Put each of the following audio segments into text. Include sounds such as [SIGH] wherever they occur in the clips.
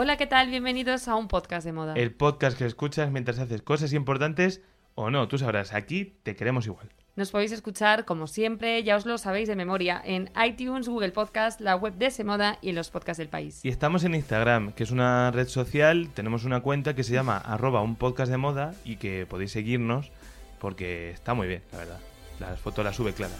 Hola, ¿qué tal? Bienvenidos a un podcast de moda. El podcast que escuchas mientras haces cosas importantes o no, tú sabrás, aquí te queremos igual. Nos podéis escuchar, como siempre, ya os lo sabéis de memoria, en iTunes, Google Podcast, la web de Semoda y en los podcasts del país. Y estamos en Instagram, que es una red social, tenemos una cuenta que se llama [LAUGHS] arroba un podcast de moda y que podéis seguirnos porque está muy bien, la verdad. Las fotos las sube Clara.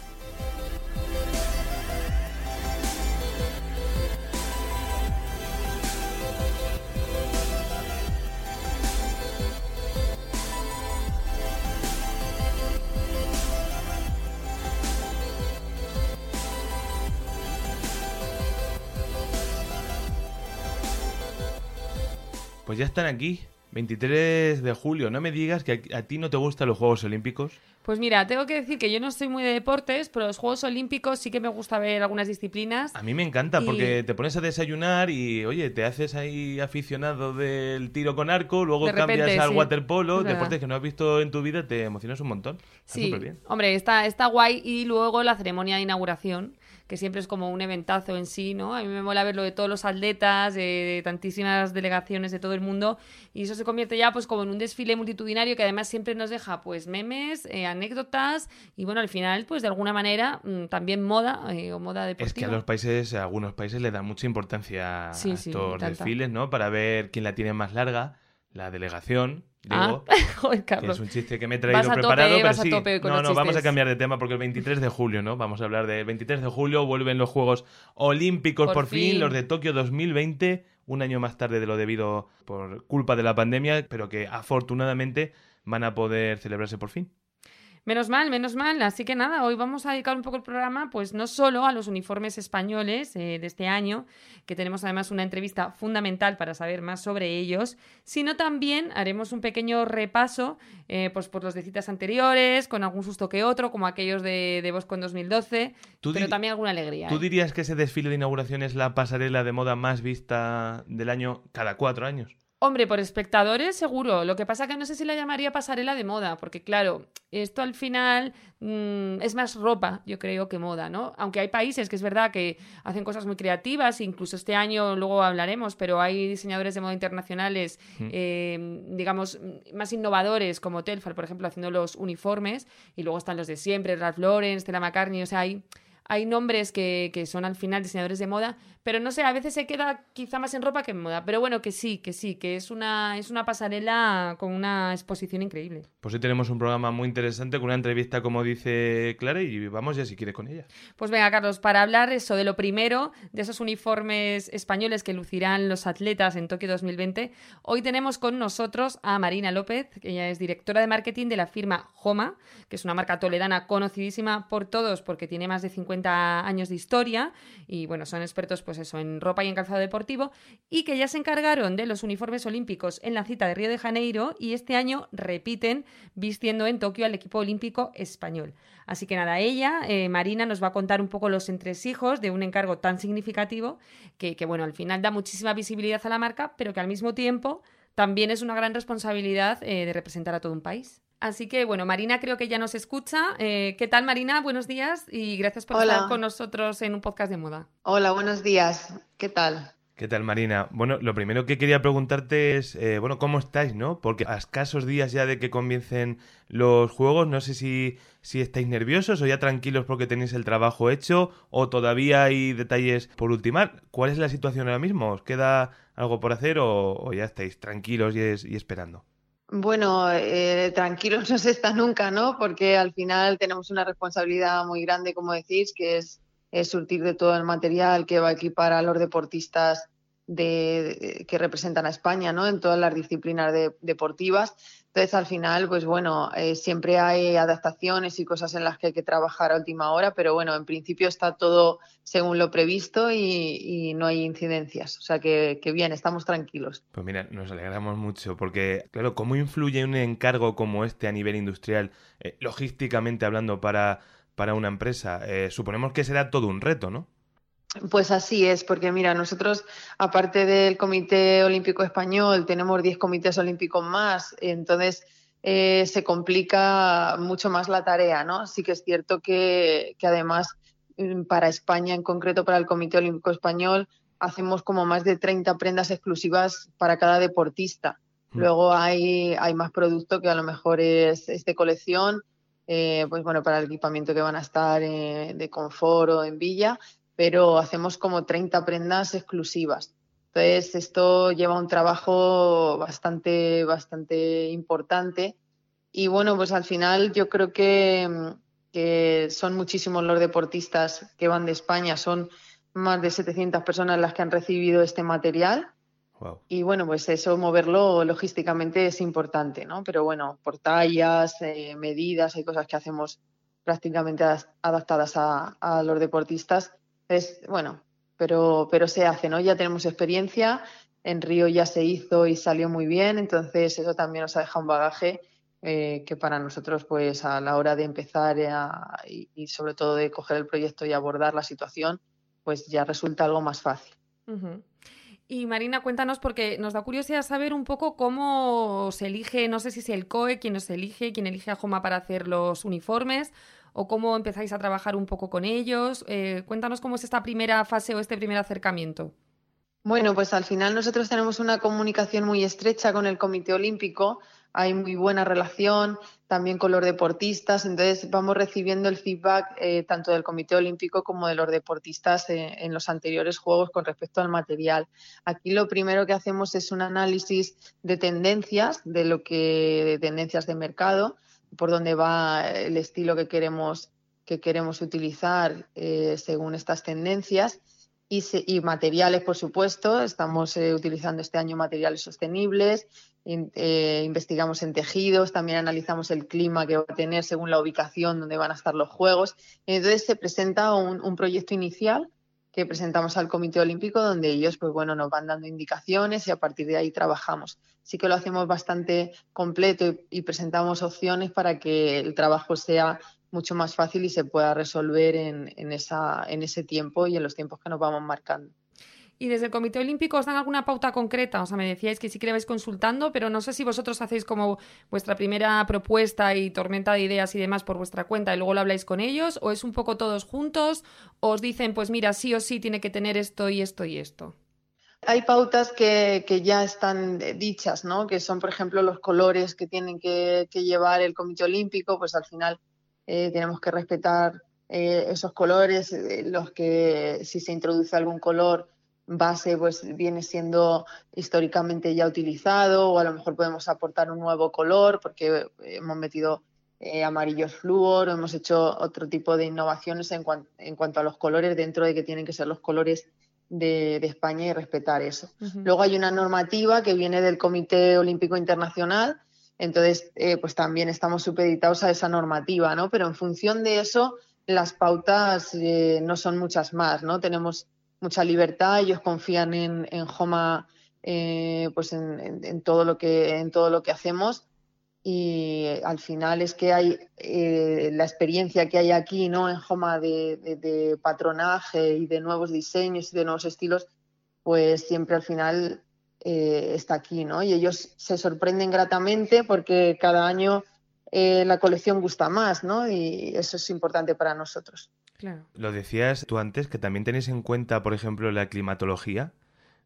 Pues ya están aquí, 23 de julio. No me digas que a, a ti no te gustan los Juegos Olímpicos. Pues mira, tengo que decir que yo no soy muy de deportes, pero los Juegos Olímpicos sí que me gusta ver algunas disciplinas. A mí me encanta Y- porque te pones a desayunar y, oye, te haces ahí aficionado del tiro con arco, luego De repente, cambias al sí. waterpolo, deportes que no has visto en tu vida, te emocionas un montón. Está Sí, bien. hombre, está, está guay. Y luego la ceremonia de inauguración, que siempre es como un eventazo en sí, ¿no? A mí me mola verlo de todos los atletas, de, de tantísimas delegaciones de todo el mundo. Y eso se convierte ya pues como en un desfile multitudinario que además siempre nos deja pues memes, eh, anécdotas y bueno, al final pues de alguna manera mm, también moda eh, o moda deportiva. Es que a los países, a algunos países le dan mucha importancia Sí, a estos desfiles, ¿no? Para ver quién la tiene más larga, la delegación. Ah, Digo, [LAUGHS] que Carlos. es un chiste que me he traído Vas a tope, preparado, pero vas a sí. tope con no, los no, vamos a cambiar de tema porque el 23 de julio, ¿no? Vamos a hablar del 23 de julio, vuelven los Juegos Olímpicos Por por, fin, fin. los de Tokio 2020, un año más tarde de lo debido por culpa de la pandemia, pero que afortunadamente van a poder celebrarse por fin. Menos mal, menos mal. Así que nada, hoy vamos a dedicar un poco el programa, pues no solo a los uniformes españoles eh, de este año, que tenemos además una entrevista fundamental para saber más sobre ellos, sino también haremos un pequeño repaso eh, pues por los de citas anteriores, con algún susto que otro, como aquellos de, de Bosco en 2012, Tú pero también alguna alegría. ¿Tú ¿eh? dirías que ese desfile de inauguración es la pasarela de moda más vista del año cada cuatro años? Hombre, por espectadores seguro. Lo que pasa que no sé si la llamaría pasarela de moda, porque claro, esto al final mm, es más ropa, yo creo, que moda, ¿no? Aunque hay países que es verdad que hacen cosas muy creativas, incluso este año luego hablaremos, pero hay diseñadores de moda internacionales, Mm. eh, digamos, más innovadores, como Telfar, por ejemplo, haciendo los uniformes, y luego están los de siempre, Ralph Lauren, Stella McCartney, o sea, hay... Hay nombres que, que son al final diseñadores de moda, pero no sé, a veces se queda quizá más en ropa que en moda. Pero bueno, que sí, que sí, que es una, es una pasarela con una exposición increíble. Pues hoy tenemos un programa muy interesante con una entrevista, como dice Clara, y vamos ya si quieres con ella. Pues venga, Carlos, para hablar eso de lo primero, de esos uniformes españoles que lucirán los atletas en Tokio 2020, hoy tenemos con nosotros a Marina López, que ella es directora de marketing de la firma Homa, que es una marca toledana conocidísima por todos porque tiene más de 50 años de historia y bueno, son expertos pues eso en ropa y en calzado deportivo y que ya se encargaron de los uniformes olímpicos en la cita de Río de Janeiro y este año repiten vistiendo en Tokio al equipo olímpico español. Así que nada, ella, eh, Marina, nos va a contar un poco los entresijos de un encargo tan significativo que, que, bueno, al final da muchísima visibilidad a la marca, pero que al mismo tiempo también es una gran responsabilidad eh, de representar a todo un país. Así que, bueno, Marina creo que ya nos escucha. Eh, ¿Qué tal, Marina? Buenos días y gracias por Hola. estar con nosotros en un podcast de moda. Hola, buenos días. ¿Qué tal? ¿Qué tal, Marina? Bueno, lo primero que quería preguntarte es, eh, bueno, ¿cómo estáis, no? Porque a escasos días ya de que comiencen los juegos, no sé si, si estáis nerviosos o ya tranquilos porque tenéis el trabajo hecho o todavía hay detalles por ultimar. ¿Cuál es la situación ahora mismo? ¿Os queda algo por hacer o, o ya estáis tranquilos y, es- y esperando? Bueno, eh, tranquilos [LAUGHS] no se está nunca, ¿no? Porque al final tenemos una responsabilidad muy grande, como decís, que es, surtir de todo el material que va a equipar a los deportistas de, que representan a España, ¿no? En todas las disciplinas deportivas. Entonces, al final, pues bueno, eh, siempre hay adaptaciones y cosas en las que hay que trabajar a última hora, pero bueno, en principio está todo según lo previsto y, no hay incidencias. O sea que, bien, estamos tranquilos. Pues mira, nos alegramos mucho, porque, claro, ¿cómo influye un encargo como este a nivel industrial, eh, logísticamente hablando, para, para una empresa? Eh, suponemos que será todo un reto, ¿no? Pues así es, porque mira, nosotros, aparte del Comité Olímpico Español, tenemos 10 comités olímpicos más, entonces eh, se complica mucho más la tarea, ¿no? Sí que es cierto que, además mm, para España, en concreto para el Comité Olímpico Español, hacemos como más de 30 prendas exclusivas para cada deportista. Mm. Luego hay, hay más producto que a lo mejor es, de colección, eh, pues bueno, para el equipamiento que van a estar eh, de confort o en villa, pero hacemos como 30 prendas exclusivas. Entonces, esto lleva un trabajo bastante, bastante importante. Y bueno, pues al final yo creo que, son muchísimos los deportistas que van de España, son más de 700 personas las que han recibido este material. Y bueno, pues eso, moverlo logísticamente es importante, ¿no? Pero bueno, por tallas, eh, medidas, hay cosas que hacemos prácticamente adaptadas a, a los deportistas es, bueno, pero, pero se hace, ¿no? Ya tenemos experiencia, en Río ya se hizo y salió muy bien, entonces eso también nos ha dejado un bagaje eh, que para nosotros, pues a la hora de empezar y, sobre todo de coger el proyecto y abordar la situación, pues ya resulta algo más fácil. Y Marina, cuéntanos, porque nos da curiosidad saber un poco cómo se elige, no sé si es el COE quien nos elige, quien elige a Joma para hacer los uniformes, o cómo empezáis a trabajar un poco con ellos. Eh, cuéntanos cómo es esta primera fase o este primer acercamiento. Bueno, pues al final nosotros tenemos una comunicación muy estrecha con el Comité Olímpico, hay muy buena relación también con los deportistas, entonces vamos recibiendo el feedback eh, tanto del Comité Olímpico como de los deportistas eh, en los anteriores Juegos con respecto al material. Aquí lo primero que hacemos es un análisis de tendencias, de lo que de tendencias de mercado, por dónde va el estilo que queremos, que queremos utilizar eh, según estas tendencias. Y, materiales, por supuesto. Estamos eh, utilizando este año materiales sostenibles, eh, investigamos en tejidos, también analizamos el clima que va a tener según la ubicación donde van a estar los juegos. Entonces se presenta un proyecto inicial que presentamos al Comité Olímpico, donde ellos, pues bueno, nos van dando indicaciones y a partir de ahí trabajamos. Sí que lo hacemos bastante completo y, presentamos opciones para que el trabajo sea mucho más fácil y se pueda resolver en, en, esa, en ese tiempo y en los tiempos que nos vamos marcando. ¿Y desde el Comité Olímpico os dan alguna pauta concreta? O sea, me decíais que sí que le vais consultando, pero no sé si vosotros hacéis como vuestra primera propuesta y tormenta de ideas y demás por vuestra cuenta y luego lo habláis con ellos, o es un poco todos juntos, o os dicen, pues mira, sí o sí tiene que tener esto y esto y esto. Hay pautas que, ya están dichas, ¿no? Que son, por ejemplo, los colores que tienen que, llevar el Comité Olímpico, pues al final eh, tenemos que respetar eh, esos colores, eh, los que si se introduce algún color base pues viene siendo históricamente ya utilizado o a lo mejor podemos aportar un nuevo color porque hemos metido eh, amarillos flúor o hemos hecho otro tipo de innovaciones en, en, cuanto a los colores dentro de que tienen que ser los colores de, España y respetar eso. Luego hay una normativa que viene del Comité Olímpico Internacional, entonces eh, pues también estamos supeditados a esa normativa, ¿no? Pero en función de eso las pautas eh, no son muchas más, ¿no? Tenemos mucha libertad, ellos confían en, en Homa eh, pues en, todo lo que, en todo lo que hacemos y al final es que hay eh, la experiencia que hay aquí ¿no? en Homa de, patronaje y de nuevos diseños y de nuevos estilos, pues siempre al final eh, está aquí, ¿no? Y ellos se sorprenden gratamente porque cada año la colección gusta más, ¿no? Y eso es importante para nosotros. Lo decías tú antes, que también tenéis en cuenta, por ejemplo, la climatología.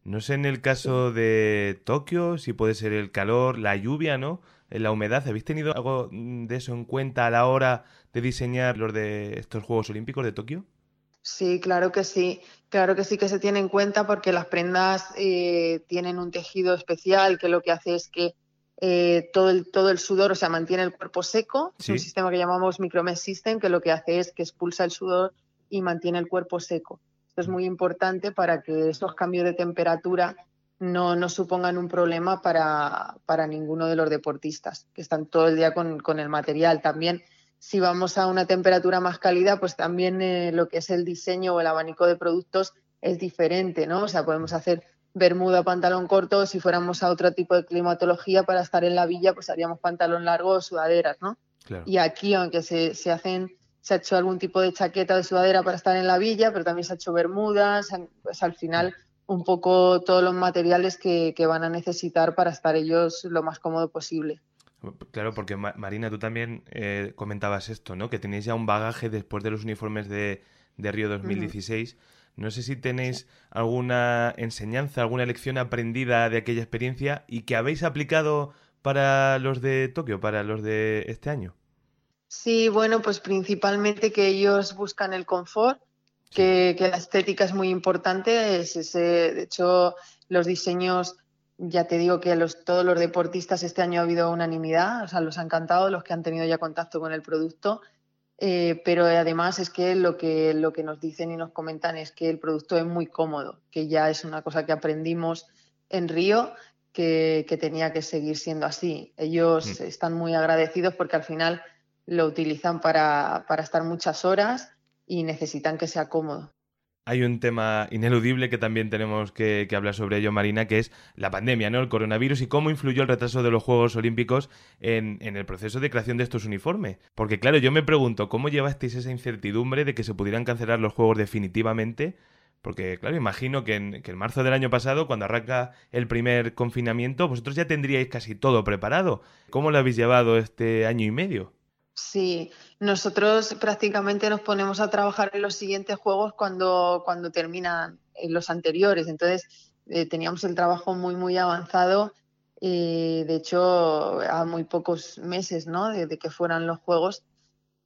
No sé en el caso de Tokio, si puede ser el calor, la lluvia, ¿no? La humedad. ¿Habéis tenido algo de eso en cuenta a la hora de diseñar los de estos Juegos Olímpicos de Tokio? Sí, claro que sí. Claro que sí que se tiene en cuenta porque las prendas eh, tienen un tejido especial que lo que hace es que eh, todo, el, todo el sudor, o sea, mantiene el cuerpo seco. Es un sistema que llamamos Micromesh System, que lo que hace es que expulsa el sudor y mantiene el cuerpo seco. Esto es muy importante para que esos cambios de temperatura no, no supongan un problema para, para, ninguno de los deportistas, que están todo el día con, con, el material. También, si vamos a una temperatura más cálida, pues también eh, lo que es el diseño o el abanico de productos es diferente, ¿no? O sea, podemos hacer bermuda, pantalón corto, si fuéramos a otro tipo de climatología para estar en la villa, pues haríamos pantalón largo o sudaderas, ¿no? Y aquí, aunque se, se, hacen, se ha hecho algún tipo de chaqueta o de sudadera para estar en la villa, pero también se ha hecho bermudas, pues al final un poco todos los materiales que, que van a necesitar para estar ellos lo más cómodo posible. Claro, porque Marina, tú también eh, comentabas esto, ¿no? Que tenéis ya un bagaje después de los uniformes de, de Río 2016. No sé si tenéis alguna enseñanza, alguna lección aprendida de aquella experiencia y que habéis aplicado para los de Tokio, para los de este año. Sí, bueno, pues principalmente que ellos buscan el confort, que, la estética es muy importante. Es ese, de hecho, los diseños, ya te digo que los, todos los deportistas este año ha habido unanimidad, o sea, los han encantado, los que han tenido ya contacto con el producto. Eh, pero además es que lo, que lo que nos dicen y nos comentan es que el producto es muy cómodo, que ya es una cosa que aprendimos en Río, que, tenía que seguir siendo así. Ellos mm. están muy agradecidos porque al final lo utilizan para, para estar muchas horas y necesitan que sea cómodo. Hay un tema ineludible que también tenemos que, hablar sobre ello, Marina, que es la pandemia, ¿no? El coronavirus y cómo influyó el retraso de los Juegos Olímpicos en, el proceso de creación de estos uniformes. Porque, claro, yo me pregunto, ¿cómo llevasteis esa incertidumbre de que se pudieran cancelar los Juegos definitivamente? Porque, claro, imagino que en, que en marzo del año pasado, cuando arranca el primer confinamiento, vosotros ya tendríais casi todo preparado. ¿Cómo lo habéis llevado este año y medio? Sí, nosotros prácticamente nos ponemos a trabajar en los siguientes juegos cuando, cuando terminan los anteriores. Entonces, eh, teníamos el trabajo muy, muy avanzado. de hecho, a muy pocos meses ¿no? de, que fueran los juegos,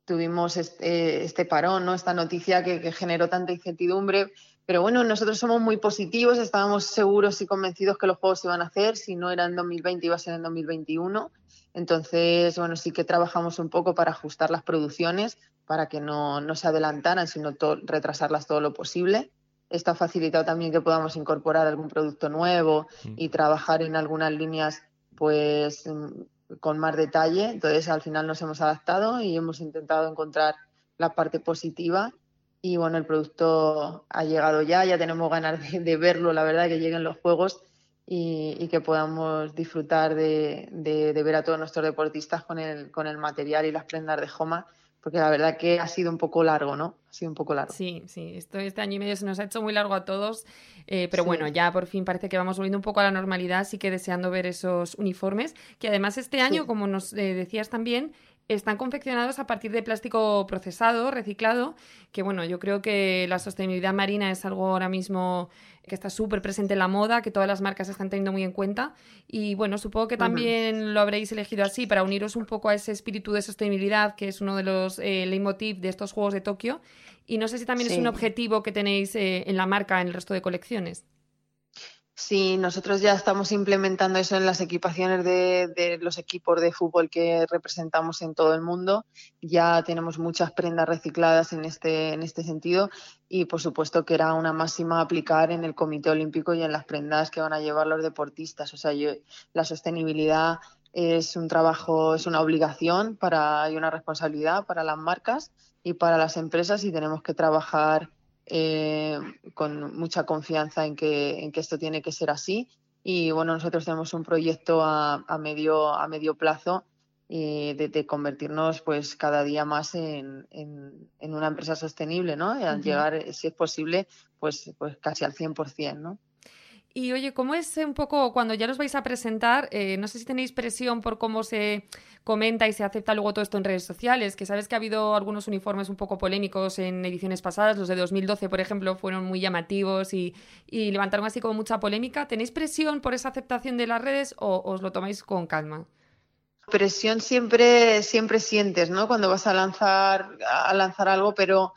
tuvimos este, este parón, ¿no? esta noticia que, que, generó tanta incertidumbre. Pero bueno, nosotros somos muy positivos, estábamos seguros y convencidos que los juegos se iban a hacer. Si no era en 2020, iba a ser en 2021. Entonces, bueno, sí que trabajamos un poco para ajustar las producciones, para que no, no se adelantaran, sino retrasarlas todo lo posible. Esto ha facilitado también que podamos incorporar algún producto nuevo mm. y trabajar en algunas líneas pues mm, con más detalle. Entonces, al final nos hemos adaptado y hemos intentado encontrar la parte positiva. Y bueno, el producto ha llegado ya, ya tenemos ganas de, de verlo, la verdad, que lleguen los juegos y, que podamos disfrutar de, ver a todos nuestros deportistas con el, con el material y las prendas de Joma, porque la verdad que ha sido un poco largo, ¿no? Ha sido un poco largo. Sí, sí, esto, este año y medio se nos ha hecho muy largo a todos, eh, pero bueno, ya por fin parece que vamos volviendo un poco a la normalidad, así que deseando ver esos uniformes, que además este año, como nos eh, decías también, están confeccionados a partir de plástico procesado, reciclado, que bueno, yo creo que la sostenibilidad marina es algo ahora mismo que está súper presente en la moda, que todas las marcas están teniendo muy en cuenta. Y bueno, supongo que también lo habréis elegido así para uniros un poco a ese espíritu de sostenibilidad, que es uno de los eh, leitmotiv de estos Juegos de Tokio. Y no sé si también es un objetivo que tenéis eh, en la marca en el resto de colecciones. Sí, nosotros ya estamos implementando eso en las equipaciones de, los equipos de fútbol que representamos en todo el mundo. Ya tenemos muchas prendas recicladas en este, en este sentido y por supuesto que era una máxima aplicar en el Comité Olímpico y en las prendas que van a llevar los deportistas. O sea, la sostenibilidad es un trabajo, es una obligación para, y una responsabilidad para las marcas y para las empresas y tenemos que trabajar eh, con mucha confianza en que, en que esto tiene que ser así. Y bueno, nosotros tenemos un proyecto a, a medio, a medio plazo eh, de, convertirnos pues cada día más en, en, una empresa sostenible, ¿no? Y al llegar, si es posible, pues, pues casi al 100%, ¿no? Y oye, ¿cómo es un poco cuando ya los vais a presentar? Eh, no sé si tenéis presión por cómo se comenta y se acepta luego todo esto en redes sociales, que sabes que ha habido algunos uniformes un poco polémicos en ediciones pasadas, los de 2012, por ejemplo, fueron muy llamativos y, levantaron así como mucha polémica. ¿Tenéis presión por esa aceptación de las redes o os lo tomáis con calma? Presión siempre, siempre sientes, ¿no? Cuando vas a lanzar, a lanzar algo, pero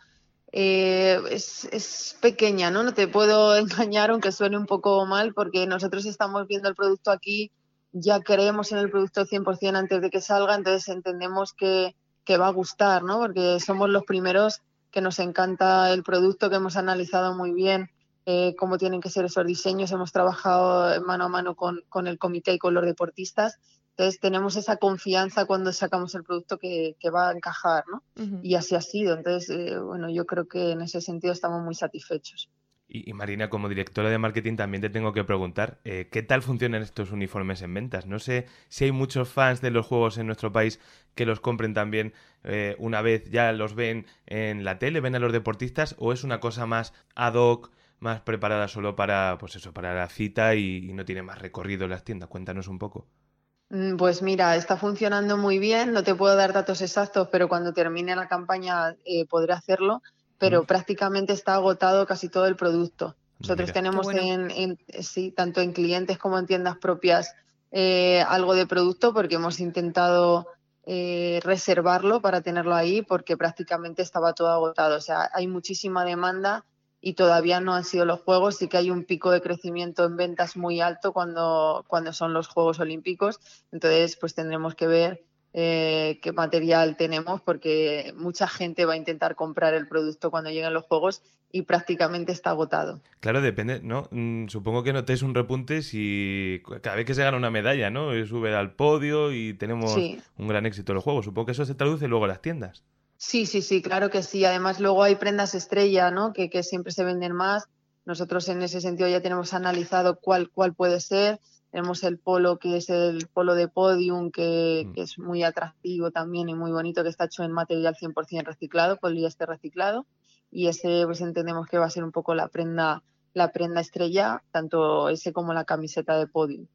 eh, es, pequeña, ¿no? No te puedo [LAUGHS] engañar, aunque suene un poco mal, porque nosotros estamos viendo el producto aquí, ya creemos en el producto 100% antes de que salga, entonces entendemos que, va a gustar, ¿no? Porque somos los primeros que nos encanta el producto, que hemos analizado muy bien eh, cómo tienen que ser esos diseños. Hemos trabajado mano a mano con, con, el comité y con los deportistas. Entonces tenemos esa confianza cuando sacamos el producto que, que va a encajar, ¿no? Y así ha sido. Entonces, eh, bueno, yo creo que en ese sentido estamos muy satisfechos. Y, Marina, como directora de marketing, también te tengo que preguntar, eh, ¿qué tal funcionan estos uniformes en ventas? No sé si hay muchos fans de los juegos en nuestro país que los compren también eh, una vez ya los ven en la tele, ven a los deportistas, o es una cosa más ad hoc, más preparada solo para, pues eso, para la cita y, no tiene más recorrido en las tiendas. Cuéntanos un poco. Mm, pues mira, está funcionando muy bien, no te puedo dar datos exactos, pero cuando termine la campaña eh, podré hacerlo pero prácticamente está agotado casi todo el producto. Nosotros tenemos en, sí, tanto en clientes como en tiendas propias eh, algo de producto porque hemos intentado eh, reservarlo para tenerlo ahí porque prácticamente estaba todo agotado. O sea, hay muchísima demanda y todavía no han sido los Juegos. Sí que hay un pico de crecimiento en ventas muy alto cuando, cuando son los Juegos Olímpicos. Entonces, pues tendremos que ver eh, qué material tenemos, porque mucha gente va a intentar comprar el producto cuando lleguen los juegos y prácticamente está agotado. Claro, depende, ¿no? Mm, supongo que notéis un repunte si cada vez que se gana una medalla, ¿no? Sube al podio y tenemos un gran éxito en los juegos. Supongo que eso se traduce luego a las tiendas. Sí, sí, sí, claro que sí. Además, luego hay prendas estrella, ¿no? Que, que siempre se venden más. Nosotros en ese sentido ya tenemos analizado cuál, cuál puede ser tenemos el polo que es el polo de podium, mm. que, es muy atractivo también y muy bonito, que está hecho en material 100% reciclado, poliéster reciclado. Y ese pues entendemos que va a ser un poco la prenda, la prenda estrella, tanto ese como la camiseta de podium.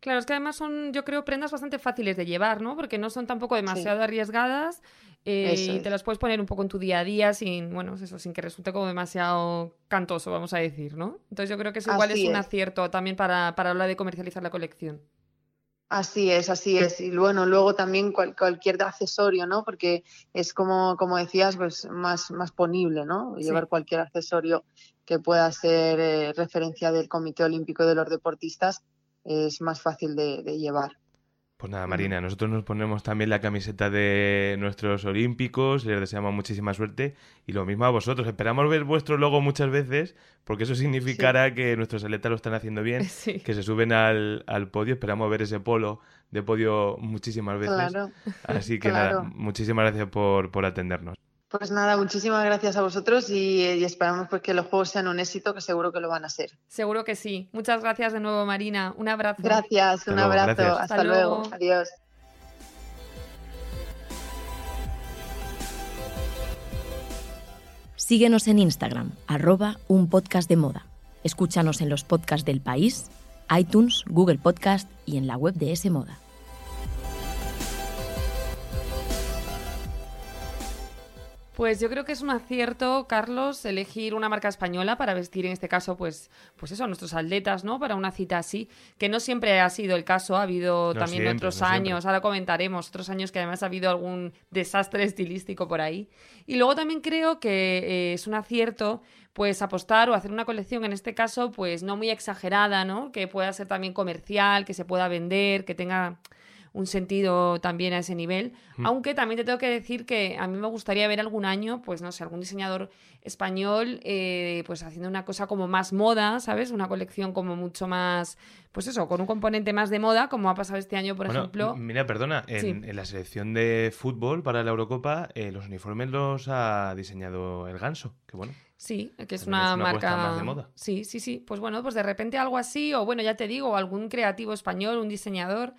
Claro, es que además son, yo creo, prendas bastante fáciles de llevar, ¿no? Porque no son tampoco demasiado arriesgadas eh, y te las puedes poner un poco en tu día a día sin, bueno, eso, sin que resulte como demasiado cantoso, vamos a decir, ¿no? Entonces yo creo que eso igual es un acierto también para, para la de comercializar la colección. Así es, así es. Y bueno, luego también cualquier accesorio, ¿no? Porque es como, como decías, pues más, más ponible, ¿no? Llevar cualquier accesorio que pueda ser eh, referencia del Comité Olímpico de los Deportistas es más fácil de, llevar. Pues nada, Marina, nosotros nos ponemos también la camiseta de nuestros olímpicos, les deseamos muchísima suerte y lo mismo a vosotros. Esperamos ver vuestro logo muchas veces porque eso significará que nuestros atletas lo están haciendo bien, [LAUGHS] que se suben al, podio. Esperamos ver ese polo de podio muchísimas veces. Así que [LAUGHS] nada, muchísimas gracias por, por atendernos. Pues nada, muchísimas gracias a vosotros y, esperamos pues que los juegos sean un éxito, que seguro que lo van a ser. Seguro que sí. Muchas gracias de nuevo, Marina. Un abrazo. Gracias, un abrazo. Hasta, luego. Adiós. Síguenos en Instagram, arroba un podcast de moda. Escúchanos en los podcasts del país, iTunes, Google Podcast y en la web de S Moda. Pues yo creo que es un acierto, Carlos, elegir una marca española para vestir, en este caso, pues, pues eso, a nuestros atletas, ¿no? Para una cita así, que no siempre ha sido el caso, ha habido también otros años, ahora comentaremos, otros años que además ha habido algún desastre estilístico por ahí. Y luego también creo que eh, es un acierto pues apostar o hacer una colección, en este caso, pues no muy exagerada, ¿no? Que pueda ser también comercial, que se pueda vender, que tenga un sentido también a ese nivel. Mm. Aunque también te tengo que decir que a mí me gustaría ver algún año, pues no sé, algún diseñador español, eh, pues haciendo una cosa como más moda, ¿sabes? Una colección como mucho más, pues eso, con un componente más de moda, como ha pasado este año, por ejemplo. Mira, perdona, en, la selección de fútbol para la Eurocopa, eh, los uniformes los ha diseñado el Ganso, que bueno. Sí, que es una, marca más de moda. Sí, sí, sí. Pues bueno, pues de repente algo así, o bueno, ya te digo, algún creativo español, un diseñador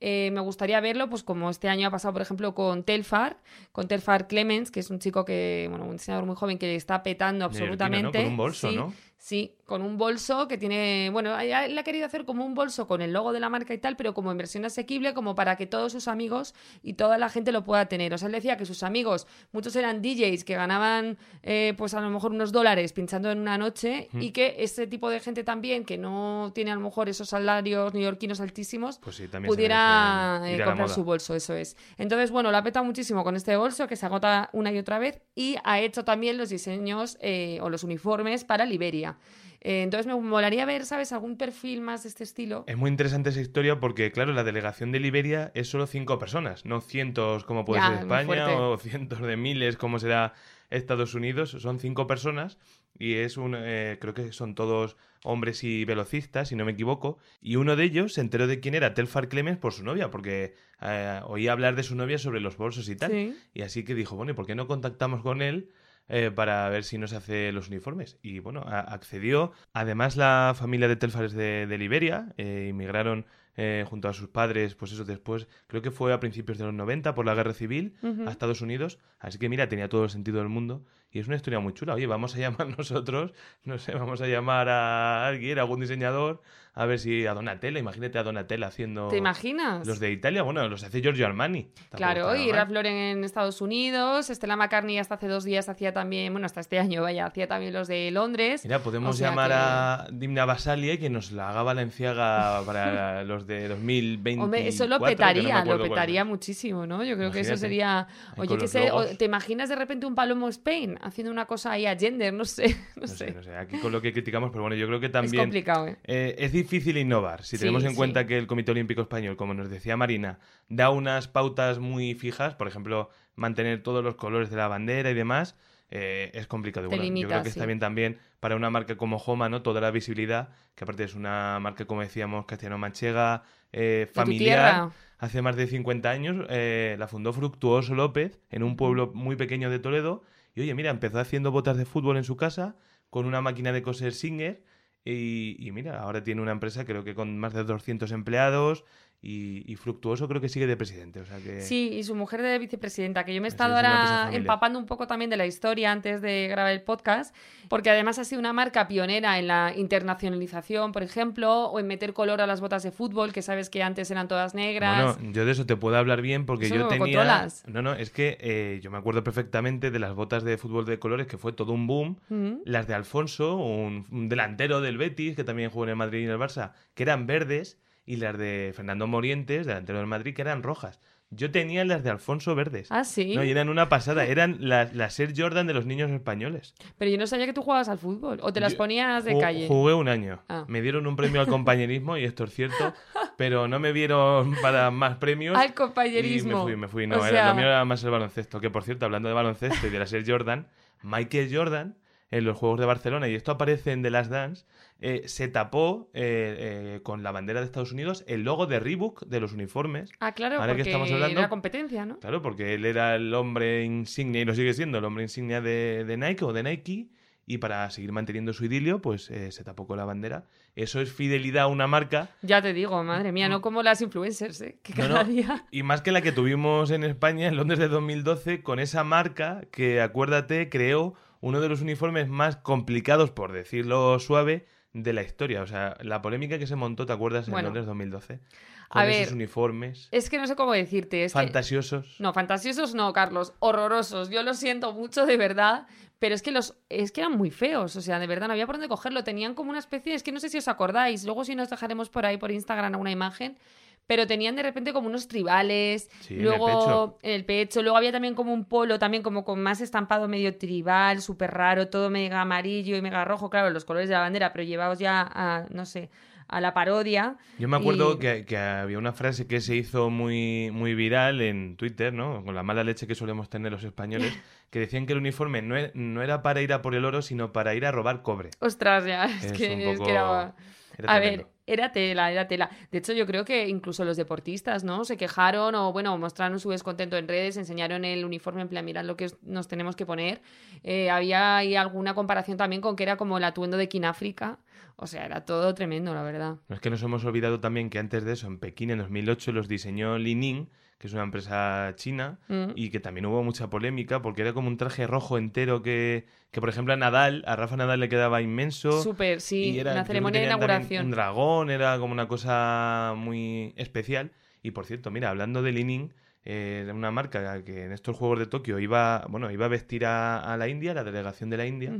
eh, me gustaría verlo, pues como este año ha pasado, por ejemplo, con Telfar, con Telfar Clemens, que es un chico que, bueno, un diseñador muy joven que está petando absolutamente. Con un bolso, ¿no? Sí, con un bolso que tiene, bueno, él ha querido hacer como un bolso con el logo de la marca y tal, pero como en versión asequible, como para que todos sus amigos y toda la gente lo pueda tener. O sea, él decía que sus amigos, muchos eran DJs que ganaban, eh, pues a lo mejor unos dólares pinchando en una noche y que ese tipo de gente también, que no tiene a lo mejor esos salarios neoyorquinos altísimos, pues pudiera eh, comprar su bolso, eso es. Entonces, bueno, lo ha petado muchísimo con este bolso que se agota una y otra vez y ha hecho también los diseños eh, o los uniformes para Liberia. Eh, entonces me molaría ver, ¿sabes? Algún perfil más de este estilo. Es muy interesante esa historia porque, claro, la delegación de Liberia es solo cinco personas, no cientos como puede Ya, ser España o [LAUGHS] cientos de miles como será Estados Unidos. Son cinco personas y es un, eh, creo que son todos hombres y velocistas, si no me equivoco. Y uno de ellos se enteró de quién era Telfar Clemens por su novia, porque eh, oía hablar de su novia sobre los bolsos y tal. Sí. Y así que dijo, bueno, ¿y por qué no contactamos con él eh, para ver si nos hace los uniformes? Y bueno, accedió. Además, la familia de Telfar es de, de Liberia, eh, inmigraron eh, junto a sus padres, pues eso después, creo que fue a principios de los 90 por la guerra civil a Estados Unidos. Así que mira, tenía todo el sentido del mundo. Y es una historia muy chula. Oye, vamos a llamar [LAUGHS] nosotros, no sé, vamos a llamar a alguien, a algún diseñador, a ver si a Donatella, imagínate a Donatella haciendo... ¿Te imaginas? Los de Italia, bueno, los hace Giorgio Armani. Claro, y. Ralph Lauren en Estados Unidos, Stella McCartney hasta hace dos días hacía también, bueno, hasta este año, vaya, hacía también los de Londres. Mira, podemos O sea llamar que- a Dimna Basalie que nos la haga Valenciaga para [LAUGHS] los de 2020. Hombre, eso lo petaría, lo petaría muchísimo, ¿no? Yo creo que eso sería. Oye, que sé. ¿te imaginas de repente un Palomo Spain haciendo una cosa ahí a gender? No sé, [LAUGHS] no, No sé. sé, no sé, aquí con lo que criticamos, pero bueno, yo creo que Es también complicado, ¿eh? eh, es difícil innovar. Si Sí, tenemos en sí. cuenta que el Comité Olímpico Español, como nos decía Marina, da unas pautas muy fijas, por ejemplo, mantener todos los colores de la bandera y demás, eh, es complicado. Bueno, yo creo que sí. está bien también para una marca como Homa, ¿no? Toda la visibilidad, que aparte es una marca, como decíamos, castellano-manchega, eh, familiar. Hace más de 50 años eh, la fundó Fructuoso López en un pueblo muy pequeño de Toledo. Y oye, mira, empezó haciendo botas de fútbol en su casa con una máquina de coser Singer. Y, y mira, ahora tiene una empresa, creo que con más de 200 empleados. Y, y Fructuoso creo que sigue de presidente. O sea que. Sí, y su mujer de vicepresidenta, que yo me he Sí, estado es ahora empapando un poco también de la historia antes de grabar el podcast, porque además ha sido una marca pionera en la internacionalización, por ejemplo, o en meter color a las botas de fútbol, que sabes que antes eran todas negras. Bueno, yo de eso te puedo hablar bien porque Eso yo tenía. controlas. No, no, es que eh, yo me acuerdo perfectamente de las botas de fútbol de colores, que fue todo un boom. Las de Alfonso, un, un delantero del Betis, que también jugó en el Madrid y en el Barça, que eran verdes, y las de Fernando Morientes, delantero del Madrid, que eran rojas. Yo tenía las de Alfonso verdes. Ah, sí. No, y eran una pasada, [LAUGHS] eran las las Jordan de los niños españoles. Pero yo no sabía que tú jugabas al fútbol, o te las Yo ponías de calle. Jugué un año. Ah. Me dieron un premio al compañerismo, y esto es cierto, [LAUGHS] pero no me vieron para más premios. Al Y compañerismo. me fui, me fui. No, O era, sea- lo mío era más el baloncesto. Que por cierto, hablando de baloncesto y de la Air Jordan, Michael Jordan, en los Juegos de Barcelona, y esto aparece en The Last Dance, eh, se tapó eh, eh, con la bandera de Estados Unidos el logo de Reebok de los uniformes. Ah, claro, Ahora que porque estamos hablando- era competencia, ¿no? Claro, porque él era el hombre insignia, y lo sigue siendo, el hombre insignia de, de Nike o de Nike. Y para seguir manteniendo su idilio, pues se tapó con la bandera. Eso es fidelidad a una marca Ya te digo, madre mía, no como las influencers, ¿eh? Que Mm. No, cada no. día... Y más que la que tuvimos en España en Londres de 2012 con esa marca que, acuérdate, creó uno de los uniformes más complicados, por decirlo suave, de la historia. O sea, la polémica que se montó, ¿te acuerdas? En Bueno. Londres 2012. A Con ver, esos uniformes Es que no sé cómo decirte. Es que- fantasiosos. No, fantasiosos no, Carlos. Horrorosos. Yo lo siento mucho, de verdad. Pero es que los es que eran muy feos. O sea, de verdad, no había por dónde cogerlo. Tenían como una especie. Es que no sé si os acordáis. Luego, si nos dejaremos por ahí por Instagram alguna imagen. Pero tenían de repente como unos tribales. Sí, en el luego en el pecho. Luego había también como un polo, también como con más estampado medio tribal, súper raro, todo mega amarillo y mega rojo. Claro, los colores de la bandera, pero llevados ya a, no sé, a la parodia. Yo me acuerdo Y- que, que había una frase que se hizo muy, muy viral en Twitter, ¿no? Con la mala leche que solemos tener los españoles, [LAUGHS] que decían que el uniforme no e- no era para ir a por el oro, sino para ir a robar cobre. Ostras, ya, es, Es que, es era... Era A ver, era tela, era tela. De hecho, yo creo que incluso los deportistas, ¿no? Se quejaron o, bueno, mostraron su descontento en redes, enseñaron el uniforme en plan, mirad lo que nos tenemos que poner. Eh, había ahí alguna comparación también con que era como el atuendo de Kináfrica. O sea, era todo tremendo, la verdad. Es que nos hemos olvidado también que antes de eso, en Pekín en 2008, los diseñó Li Ning, que es una empresa china, Mm. y que también hubo mucha polémica porque era como un traje rojo entero que, que por ejemplo, a Nadal, a Rafa Nadal le quedaba inmenso. Súper, sí, y era, una ceremonia de inauguración. Un dragón, era como una cosa muy especial. Y por cierto, mira, hablando de Li Ning, eh, una marca que en estos Juegos de Tokio iba, bueno, iba a vestir a, a la India, la delegación de la India.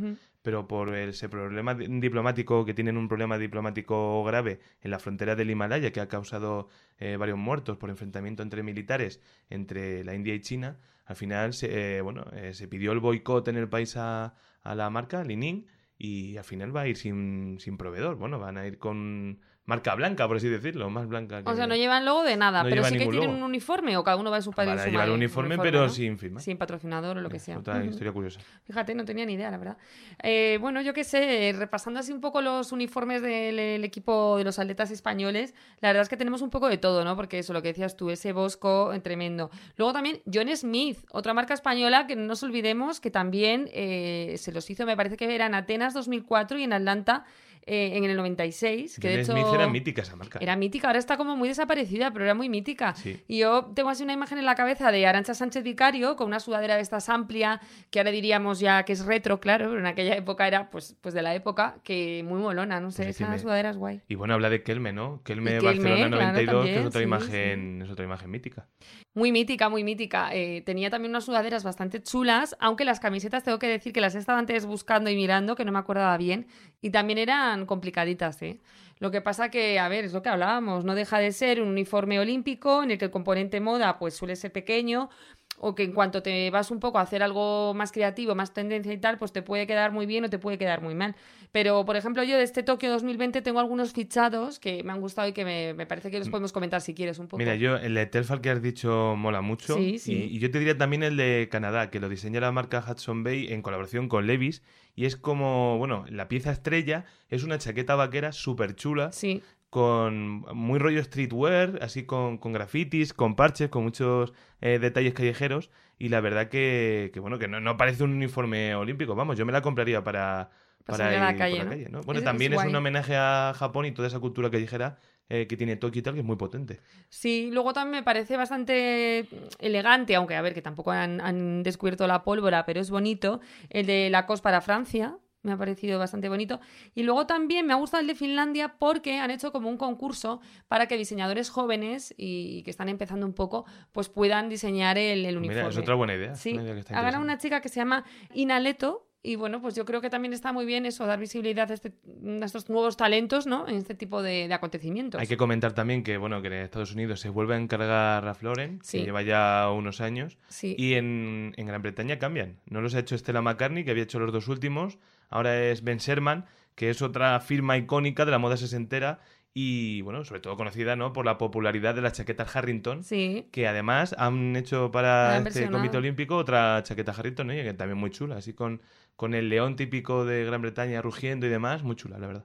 Pero por ese problema di- diplomático, que tienen un problema diplomático grave en la frontera del Himalaya, que ha causado eh, varios muertos por enfrentamiento entre militares entre la India y China, al final se, eh, bueno, eh, se pidió el boicot en el país a, la marca, Li Ning, y al final va a ir sin, sin proveedor. Bueno, van a ir con marca blanca, por así decirlo, más blanca que... O sea, no llevan logo de nada, No pero sí que tienen logo. un uniforme o cada uno va en su país. Van a llevar uniforme, pero sin firma. Sin patrocinador o lo que sea. Otra historia curiosa. Fíjate, no tenía ni idea, la verdad. Eh, bueno, yo qué sé, repasando así un poco los uniformes del el equipo de los atletas españoles, la verdad es que tenemos un poco de todo, ¿no? Porque eso, lo que decías tú, ese Bosco eh, tremendo. Luego también John Smith, otra marca española que no nos olvidemos que también eh, se los hizo, me parece que era en Atenas 2004 y en Atlanta eh, en el 96. Que de hecho, Smith era mítica esa marca. era mítica, ahora está como muy desaparecida, pero era muy mítica. Sí. Y yo tengo así una imagen en la cabeza de Arancha Sánchez Vicario con una sudadera de estas amplia, que ahora diríamos ya que es retro, claro, pero en aquella época era pues, pues de la época, que muy molona, no sé, esa me- sudadera es guay. Y bueno, habla de Kelme, ¿no? Kelme Barcelona claro, 92, que es otra imagen, es otra imagen mítica. Muy mítica, muy mítica. Eh, tenía también unas sudaderas bastante chulas, aunque las camisetas tengo que decir que las he estado antes buscando y mirando, que no me acordaba bien, y también eran complicaditas, ¿eh? Lo que pasa que, a ver, es lo que hablábamos, no deja de ser un uniforme olímpico en el que el componente moda pues suele ser pequeño, o que en cuanto te vas un poco a hacer algo más creativo, más tendencia y tal, pues te puede quedar muy bien o te puede quedar muy mal. Pero, por ejemplo, yo de este Tokio 2020 tengo algunos fichados que me han gustado y que me, me parece que los podemos comentar si quieres un poco. Mira, yo el de Telfal que has dicho mola mucho. Sí, sí. Y, y yo te diría también el de Canadá, que lo diseña la marca Hudson Bay en colaboración con Levis. Y es como, bueno, la pieza estrella es una chaqueta vaquera súper chula, Sí, con muy rollo streetwear, así con, con grafitis, con parches, con muchos eh, detalles callejeros. Y la verdad que, que, bueno, que no, no parece un uniforme olímpico. Vamos, yo me la compraría para, Para ir a la por calle, la ¿no? calle, ¿no? Bueno, Es- también es un homenaje a Japón y toda esa cultura callejera eh, que tiene Tokio y tal, que es muy potente. Sí, luego también me parece bastante elegante, aunque a ver, que tampoco han, han descubierto la pólvora, pero es bonito. El de Lacoste para Francia, me ha parecido bastante bonito. Y luego también me ha gustado el de Finlandia porque han hecho como un concurso para que diseñadores jóvenes y que están empezando un poco, pues puedan diseñar el, el uniforme. Mira, es otra buena idea. Sí, ha ganado una chica que se llama Inaleto. Y bueno, pues yo creo que también está muy bien eso, dar visibilidad a, este- a estos nuevos talentos, ¿no? En este tipo de, de acontecimientos. Hay que comentar también que, bueno, que en Estados Unidos se vuelve a encargar Ralph Lauren, Sí. que lleva ya unos años, Sí. y en, en Gran Bretaña cambian. No los ha hecho Stella McCartney, que había hecho los dos últimos, ahora es Ben Sherman, que es otra firma icónica de la moda sesentera y, bueno, sobre todo conocida, ¿no?, por la popularidad de las chaquetas Harrington, Sí, que además han hecho para este comité olímpico otra chaqueta Harrington. Y que también muy chula, así con, con el león típico de Gran Bretaña rugiendo y demás, muy chula, la verdad.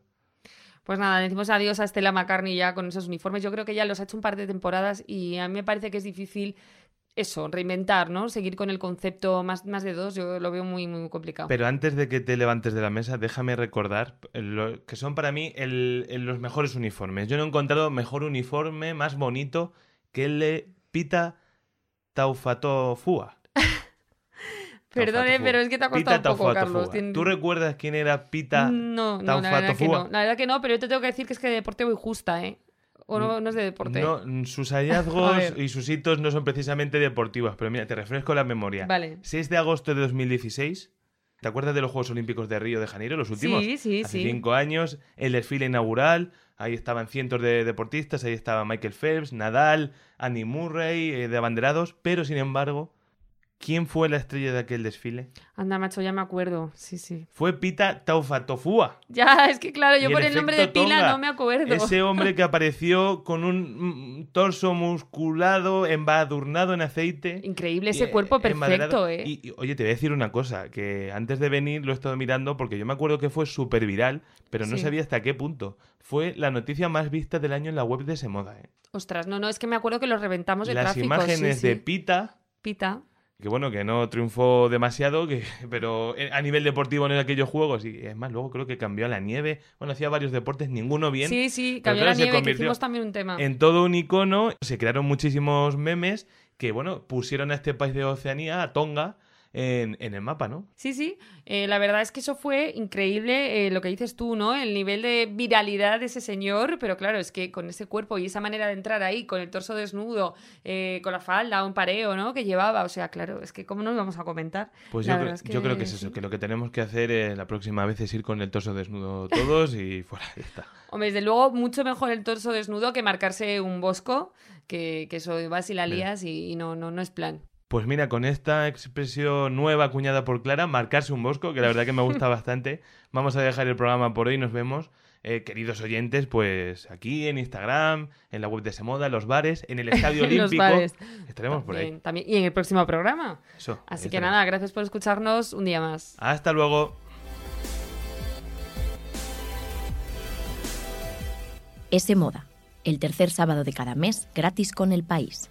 Pues nada, decimos adiós a Estela McCartney ya con esos uniformes. Yo creo que ya los ha hecho un par de temporadas y a mí me parece que es difícil eso, reinventar, ¿no? Seguir con el concepto más, más de dos, yo lo veo muy, muy complicado. Pero antes de que te levantes de la mesa, déjame recordar eh, lo- que son para mí el- el- los mejores uniformes. Yo no he encontrado mejor uniforme más bonito que el de Pita Taufatofua. [LAUGHS] Perdone, pero es que te ha Pita costado un poco. Carlos. ¿Tú recuerdas quién era Pita? No, no, la verdad que no. La verdad que no, pero yo te tengo que decir que es que de deporte voy justa, ¿eh? O no, no es de deporte. No, sus hallazgos [LAUGHS] y sus hitos no son precisamente deportivos, pero mira, te refresco la memoria. Vale. 6 de agosto de 2016. ¿Te acuerdas de los Juegos Olímpicos de Río de Janeiro, los últimos? Sí, sí, Hace sí. cinco años, el desfile inaugural, ahí estaban cientos de deportistas, ahí estaba Michael Phelps, Nadal, Andy Murray, eh, de abanderados, pero sin embargo, ¿quién fue la estrella de aquel desfile? Anda, macho, ya me acuerdo. Sí, sí. Fue Pita Taufatofua. Ya, es que claro, yo por el nombre de pila Tonga, no me acuerdo. Ese hombre que [LAUGHS] apareció con un torso musculado, embadurnado en aceite. Increíble ese eh, cuerpo perfecto. ¿eh? Y, y, oye, te voy a decir una cosa, que antes de venir lo he estado mirando porque yo me acuerdo que fue súper viral, pero no Sí. sabía hasta qué punto. Fue la noticia más vista del año en la web de Semoda. ¿eh? Ostras, no, no, es que me acuerdo que los reventamos de Las tráfico. imágenes sí, de. Pita, Pita. Que bueno, que no triunfó demasiado, que, [LAUGHS] pero a nivel deportivo en aquellos juegos, y es más, luego creo que cambió a la nieve, bueno, hacía varios deportes, ninguno bien. Sí, sí, cambió la nieve, que hicimos también un tema. en todo un icono, se crearon muchísimos memes que, bueno, pusieron a este país de Oceanía, a Tonga, en, en el mapa, ¿no? Sí, sí, eh, la verdad es que eso fue increíble, eh, lo que dices tú, ¿no? El nivel de viralidad de ese señor, pero claro, es que con ese cuerpo y esa manera de entrar ahí, con el torso desnudo, eh, con la falda, un pareo, ¿no? Que llevaba, o sea, claro, es que cómo nos vamos a comentar. Pues yo, creo, es yo creo que es eso, que lo que tenemos que hacer eh, la próxima vez es ir con el torso desnudo todos y fuera, ya está. Hombre, desde luego, mucho mejor el torso desnudo que marcarse un bosco, que, que eso vas y la lías y, y no, no, no es plan. Pues mira, con esta expresión nueva acuñada por Clara, marcarse un bosco, que la verdad que me gusta [LAUGHS] bastante, vamos a dejar el programa por hoy, nos vemos. Eh, queridos oyentes, pues aquí en Instagram, en la web de Semoda, en los bares, en el Estadio [LAUGHS] Olímpico. bares. Estaremos por ahí. También. Y en el próximo programa. Eso. Así que estaremos. nada, gracias por escucharnos un día más. Hasta luego. S Moda, el tercer sábado de cada mes gratis con el país.